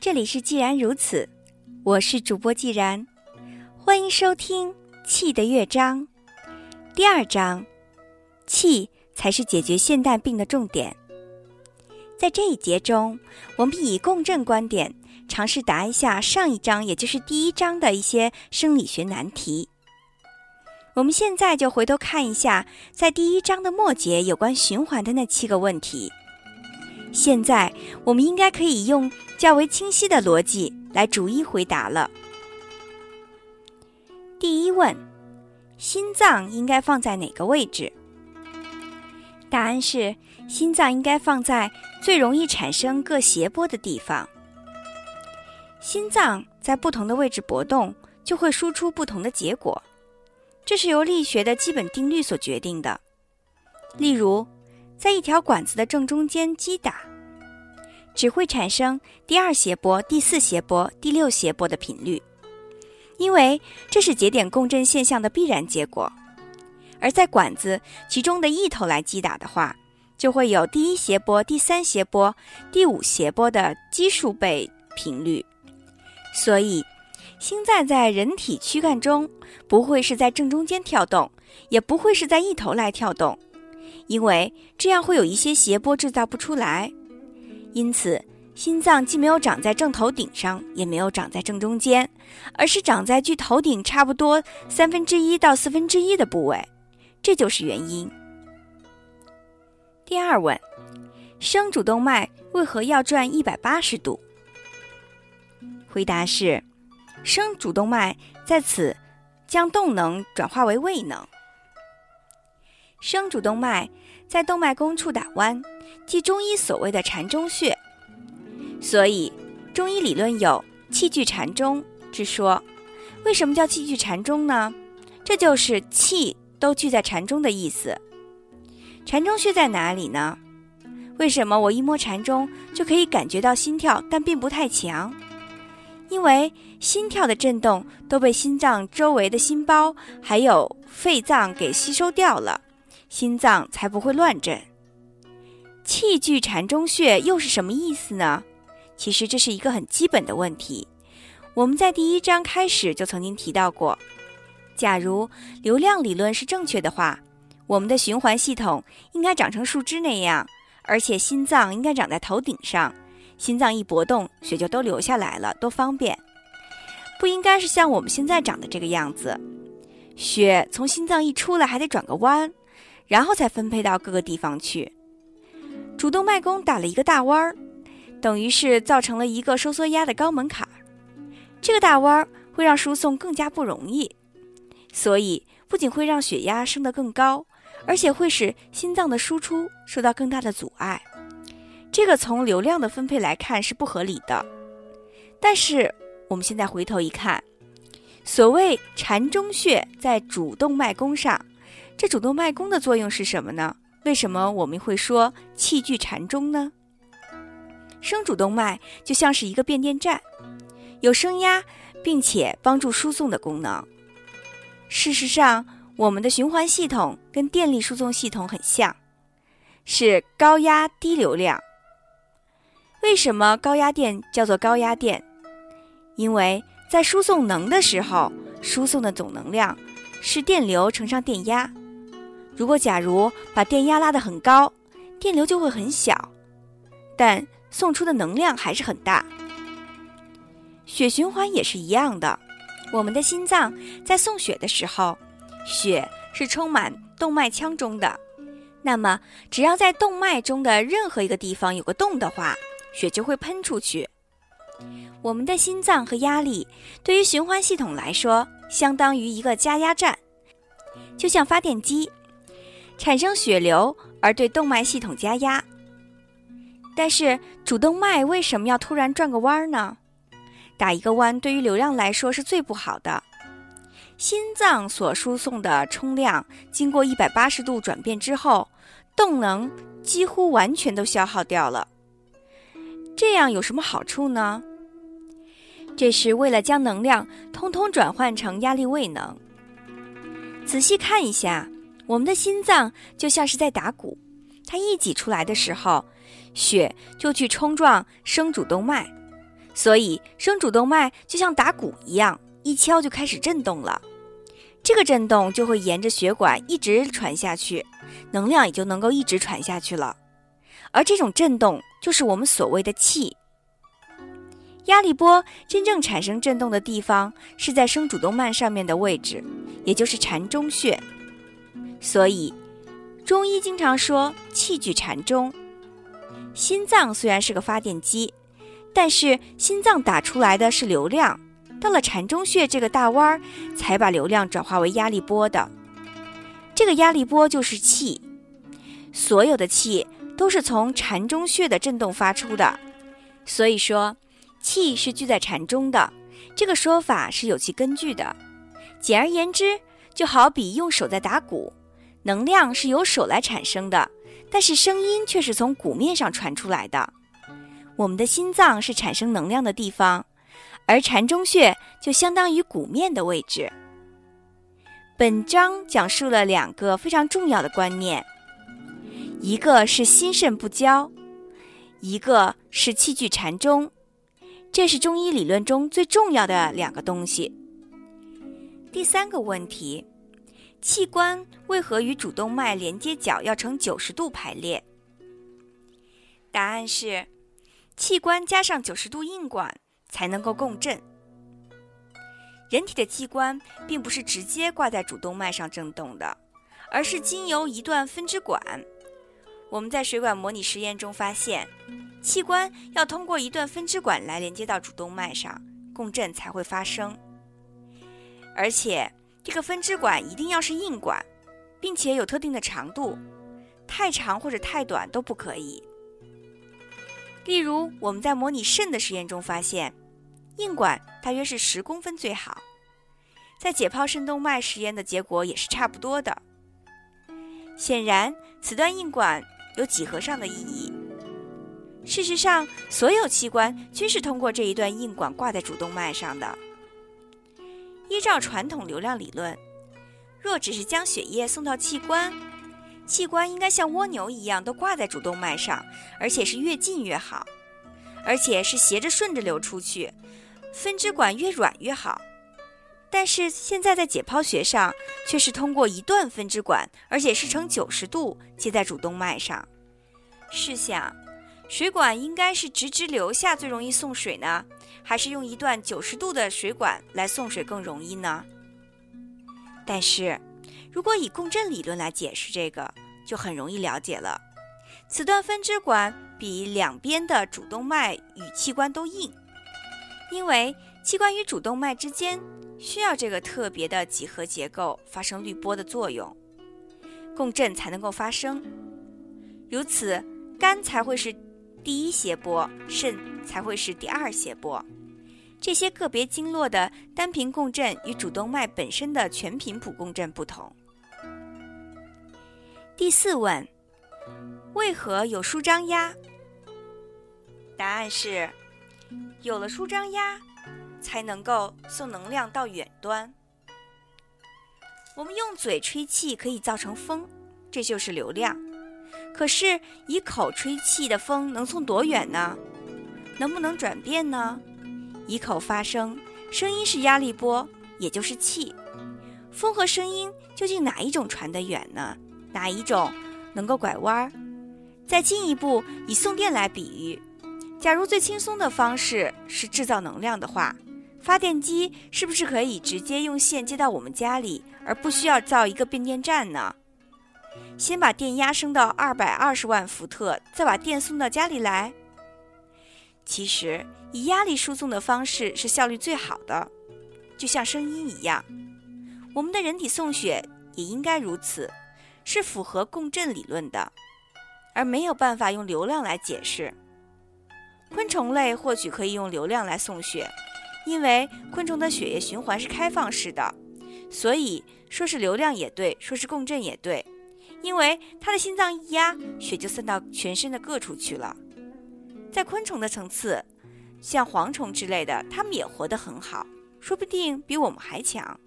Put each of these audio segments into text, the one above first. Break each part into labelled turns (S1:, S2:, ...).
S1: 这里是既然如此，我是主播既然，欢迎收听《气的乐章》第二章，气才是解决现代病的重点。在这一节中，我们以共振观点尝试答一下上一章，也就是第一章的一些生理学难题。我们现在就回头看一下，在第一章的末节有关循环的那七个问题。现在我们应该可以用较为清晰的逻辑来逐一回答了。第一问：心脏应该放在哪个位置？答案是，心脏应该放在最容易产生各谐波的地方。心脏在不同的位置搏动，就会输出不同的结果，这是由力学的基本定律所决定的。例如，在一条管子的正中间击打，只会产生第二谐波、第四谐波、第六谐波的频率，因为这是节点共振现象的必然结果。而在管子其中的一头来击打的话，就会有第一谐波、第三谐波、第五谐波的奇数倍频率。所以，心脏在人体躯干中不会是在正中间跳动，也不会是在一头来跳动。因为这样会有一些谐波制造不出来，因此心脏既没有长在正头顶上，也没有长在正中间，而是长在距头顶差不多三分之一到四分之一的部位，这就是原因。第二问：升主动脉为何要转一百八十度？回答是：升主动脉在此将动能转化为胃能。升主动脉在动脉弓处打弯，即中医所谓的缠中穴。所以，中医理论有“气聚缠中”之说。为什么叫气聚缠中呢？这就是气都聚在缠中的意思。缠中穴在哪里呢？为什么我一摸缠中就可以感觉到心跳，但并不太强？因为心跳的震动都被心脏周围的心包还有肺脏给吸收掉了。心脏才不会乱震。气聚缠中穴又是什么意思呢？其实这是一个很基本的问题。我们在第一章开始就曾经提到过。假如流量理论是正确的话，我们的循环系统应该长成树枝那样，而且心脏应该长在头顶上。心脏一搏动，血就都流下来了，多方便。不应该是像我们现在长的这个样子，血从心脏一出来还得转个弯。然后才分配到各个地方去。主动脉弓打了一个大弯儿，等于是造成了一个收缩压的高门槛。这个大弯儿会让输送更加不容易，所以不仅会让血压升得更高，而且会使心脏的输出受到更大的阻碍。这个从流量的分配来看是不合理的。但是我们现在回头一看，所谓禅中穴在主动脉弓上。这主动脉弓的作用是什么呢？为什么我们会说气聚禅中呢？升主动脉就像是一个变电站，有升压并且帮助输送的功能。事实上，我们的循环系统跟电力输送系统很像，是高压低流量。为什么高压电叫做高压电？因为在输送能的时候，输送的总能量是电流乘上电压。如果假如把电压拉得很高，电流就会很小，但送出的能量还是很大。血循环也是一样的，我们的心脏在送血的时候，血是充满动脉腔中的。那么，只要在动脉中的任何一个地方有个洞的话，血就会喷出去。我们的心脏和压力对于循环系统来说，相当于一个加压站，就像发电机。产生血流而对动脉系统加压，但是主动脉为什么要突然转个弯呢？打一个弯对于流量来说是最不好的。心脏所输送的冲量经过一百八十度转变之后，动能几乎完全都消耗掉了。这样有什么好处呢？这是为了将能量通通转换成压力位能。仔细看一下，我们的心脏就像是在打鼓，它一挤出来的时候，血就去冲撞升主动脉，所以升主动脉就像打鼓一样，一敲就开始震动了。这个震动就会沿着血管一直传下去，能量也就能够一直传下去了。而这种震动就是我们所谓的气。压力波真正产生震动的地方是在升主动脉上面的位置，也就是膻中穴。所以，中医经常说气聚膻中。心脏虽然是个发电机，但是心脏打出来的是流量，到了膻中穴这个大弯儿，才把流量转化为压力波的。这个压力波就是气，所有的气都是从膻中穴的震动发出的。所以说。气是聚在禅中的，这个说法是有其根据的。简而言之，就好比用手在打鼓，能量是由手来产生的，但是声音却是从鼓面上传出来的。我们的心脏是产生能量的地方，而禅中穴就相当于鼓面的位置。本章讲述了两个非常重要的观念，一个是心肾不交，一个是气聚禅中。这是中医理论中最重要的两个东西。第三个问题，器官为何与主动脉连接角要呈九十度排列？答案是，器官加上九十度硬管才能够共振。人体的器官并不是直接挂在主动脉上振动的，而是经由一段分支管。我们在水管模拟实验中发现。器官要通过一段分支管来连接到主动脉上，共振才会发生。而且这个分支管一定要是硬管，并且有特定的长度，太长或者太短都不可以。例如我们在模拟肾的实验中发现，硬管大约是十公分最好。在解剖肾动脉实验的结果也是差不多的。显然，此段硬管有几何上的意义。事实上，所有器官均是通过这一段硬管挂在主动脉上的。依照传统流量理论，若只是将血液送到器官，器官应该像蜗牛一样都挂在主动脉上，而且是越近越好，而且是斜着顺着流出去，分支管越软越好。但是现在在解剖学上，却是通过一段分支管，而且是呈九十度接在主动脉上。试想。水管应该是直直流下最容易送水呢，还是用一段九十度的水管来送水更容易呢？但是，如果以共振理论来解释这个，就很容易了解了。此段分支管比两边的主动脉与器官都硬，因为器官与主动脉之间需要这个特别的几何结构发生滤波的作用，共振才能够发生。如此，肝才会是。第一谐波，肾才会是第二谐波。这些个别经络的单频共振与主动脉本身的全频谱共振不同。第四问：为何有舒张压？答案是：有了舒张压，才能够送能量到远端。我们用嘴吹气可以造成风，这就是流量。可是，以口吹气的风能送多远呢？能不能转变呢？以口发声，声音是压力波，也就是气。风和声音究竟哪一种传得远呢？哪一种能够拐弯儿？再进一步以送电来比喻，假如最轻松的方式是制造能量的话，发电机是不是可以直接用线接到我们家里，而不需要造一个变电站呢？先把电压升到二百二十万伏特，再把电送到家里来。其实，以压力输送的方式是效率最好的，就像声音一样。我们的人体送血也应该如此，是符合共振理论的，而没有办法用流量来解释。昆虫类或许可以用流量来送血，因为昆虫的血液循环是开放式的，所以说是流量也对，说是共振也对。因为它的心脏一压，血就散到全身的各处去了。在昆虫的层次，像蝗虫之类的，它们也活得很好，说不定比我们还强。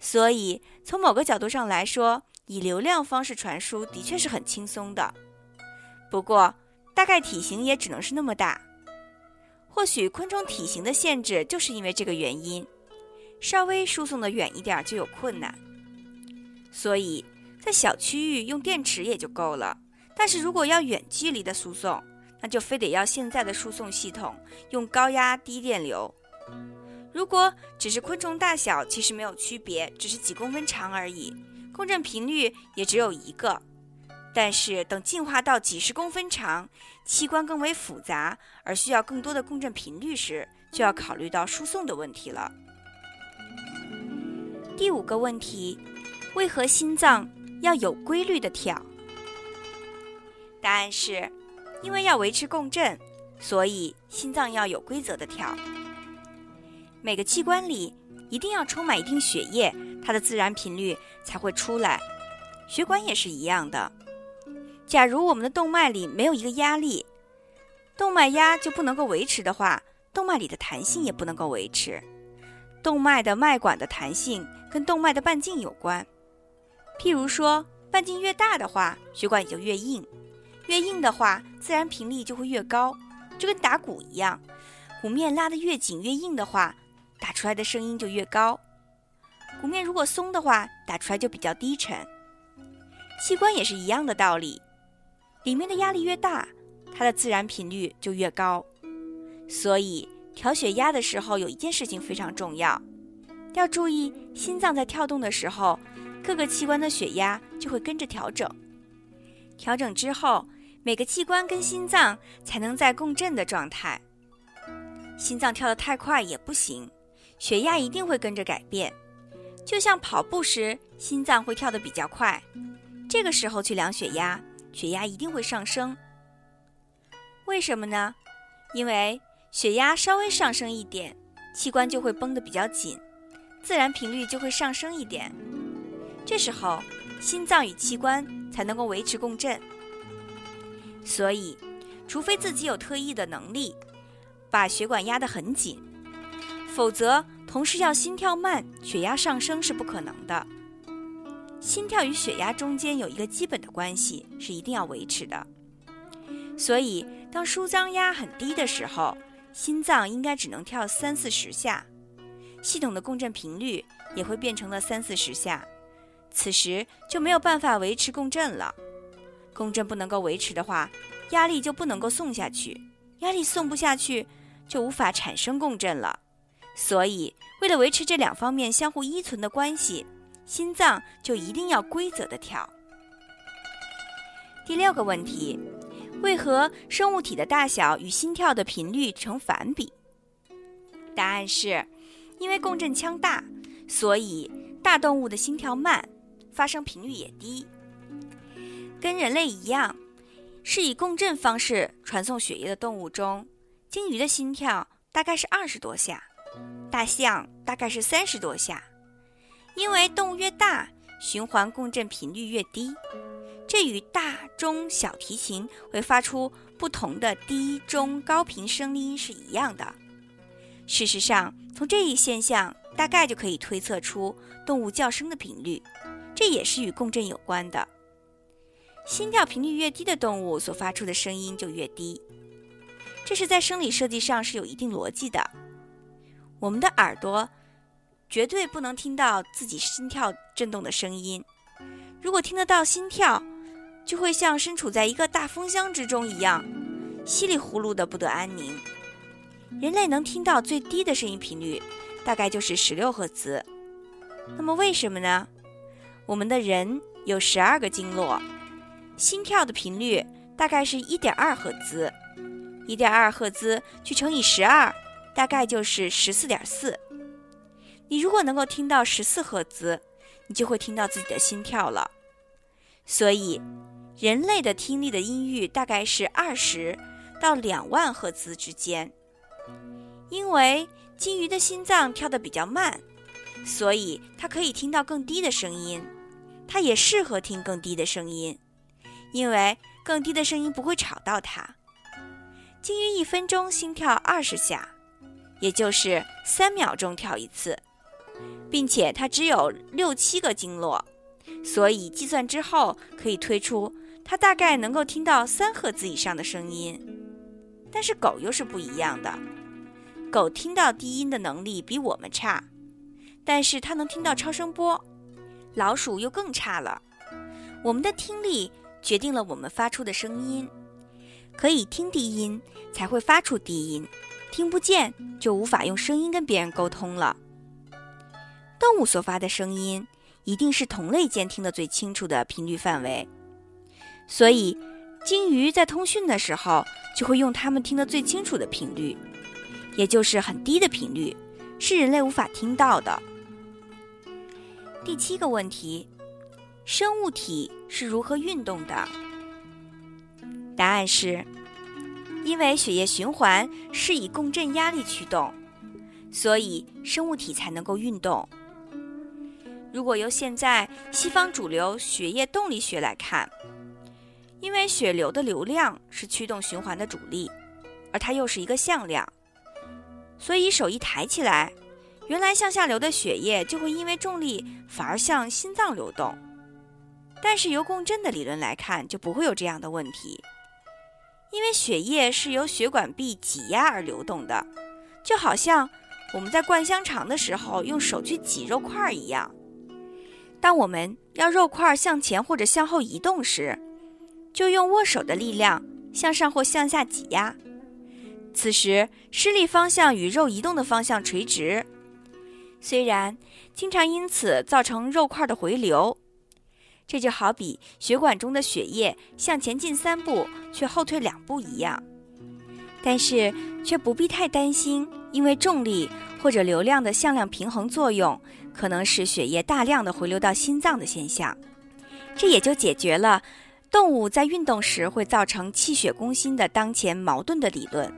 S1: 所以，从某个角度上来说，以流量方式传输的确是很轻松的。不过，大概体型也只能是那么大。或许昆虫体型的限制就是因为这个原因，稍微输送的远一点就有困难。所以在小区域用电池也就够了。但是如果要远距离的输送，那就非得要现在的输送系统用高压低电流。如果只是昆虫大小，其实没有区别，只是几公分长而已，共振频率也只有一个。但是等进化到几十公分长，器官更为复杂，而需要更多的共振频率时，就要考虑到输送的问题了。第五个问题，为何心脏要有规律的跳？答案是，因为要维持共振，所以心脏要有规则的跳。每个器官里一定要充满一定血液，它的自然频率才会出来。血管也是一样的。假如我们的动脉里没有一个压力，动脉压就不能够维持的话，动脉里的弹性也不能够维持。动脉的脉管的弹性跟动脉的半径有关。譬如说，半径越大的话，血管也就越硬。越硬的话，自然频率就会越高，就跟打鼓一样，鼓面拉得越紧越硬的话，打出来的声音就越高；鼓面如果松的话，打出来就比较低沉。器官也是一样的道理，里面的压力越大，它的自然频率就越高。所以调血压的时候，有一件事情非常重要，要注意心脏在跳动的时候，各个器官的血压就会跟着调整。调整之后。每个器官跟心脏才能在共振的状态。心脏跳得太快也不行，血压一定会跟着改变。就像跑步时，心脏会跳得比较快，这个时候去量血压，血压一定会上升。为什么呢？因为血压稍微上升一点，器官就会绷得比较紧，自然频率就会上升一点。这时候，心脏与器官才能够维持共振。所以，除非自己有特异的能力，把血管压得很紧，否则同时要心跳慢、血压上升是不可能的。心跳与血压中间有一个基本的关系，是一定要维持的。所以，当舒张压很低的时候，心脏应该只能跳三四十下，系统的共振频率也会变成了三四十下，此时就没有办法维持共振了。共振不能够维持的话，压力就不能够送下去，压力送不下去，就无法产生共振了。所以，为了维持这两方面相互依存的关系，心脏就一定要规则的跳。第六个问题，为何生物体的大小与心跳的频率成反比？答案是，因为共振腔大，所以大动物的心跳慢，发生频率也低。跟人类一样，是以共振方式传送血液的动物中，鲸鱼的心跳大概是二十多下，大象大概是三十多下。因为动物越大，循环共振频率越低，这与大、中、小提琴会发出不同的低、中、高频声音是一样的。事实上，从这一现象大概就可以推测出动物叫声的频率，这也是与共振有关的。心跳频率越低的动物所发出的声音就越低，这是在生理设计上是有一定逻辑的。我们的耳朵绝对不能听到自己心跳震动的声音，如果听得到心跳，就会像身处在一个大风箱之中一样，稀里呼噜的不得安宁。人类能听到最低的声音频率，大概就是十六赫兹。那么为什么呢？我们的人有十二个经络。心跳的频率大概是一点二赫兹，一点二赫兹去乘以十二，大概就是十四点四。你如果能够听到十四赫兹，你就会听到自己的心跳了。所以，人类的听力的音域大概是二十到两万赫兹之间。因为金鱼的心脏跳得比较慢，所以它可以听到更低的声音，它也适合听更低的声音。因为更低的声音不会吵到它。鲸鱼一分钟心跳二十下，也就是三秒钟跳一次，并且它只有六七个经络，所以计算之后可以推出它大概能够听到三赫兹以上的声音。但是狗又是不一样的，狗听到低音的能力比我们差，但是它能听到超声波。老鼠又更差了，我们的听力决定了我们发出的声音。可以听低音，才会发出低音；听不见，就无法用声音跟别人沟通了。动物所发的声音，一定是同类间听得最清楚的频率范围。所以，鲸鱼在通讯的时候，就会用它们听得最清楚的频率，也就是很低的频率，是人类无法听到的。第七个问题：生物体是如何运动的？答案是，因为血液循环是以共振压力驱动，所以生物体才能够运动。如果由现在西方主流血液动力学来看，因为血流的流量是驱动循环的主力，而它又是一个向量，所以手一抬起来，原来向下流的血液就会因为重力反而向心脏流动。但是由共振的理论来看，就不会有这样的问题。因为血液是由血管壁挤压而流动的，就好像我们在灌香肠的时候用手去挤肉块一样。当我们要肉块向前或者向后移动时，就用握手的力量向上或向下挤压。此时施力方向与肉移动的方向垂直，虽然经常因此造成肉块的回流。这就好比血管中的血液向前进三步，却后退两步一样，但是却不必太担心，因为重力或者流量的向量平衡作用可能使血液大量的回流到心脏的现象。这也就解决了动物在运动时会造成气血攻心的当前矛盾的理论。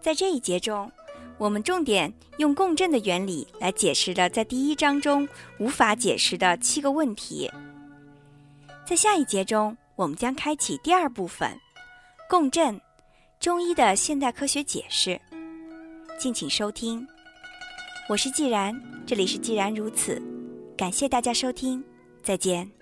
S1: 在这一节中。我们重点用共振的原理来解释了在第一章中无法解释的七个问题。在下一节中，我们将开启第二部分——共振，中医的现代科学解释。敬请收听，我是既然，这里是既然如此，感谢大家收听，再见。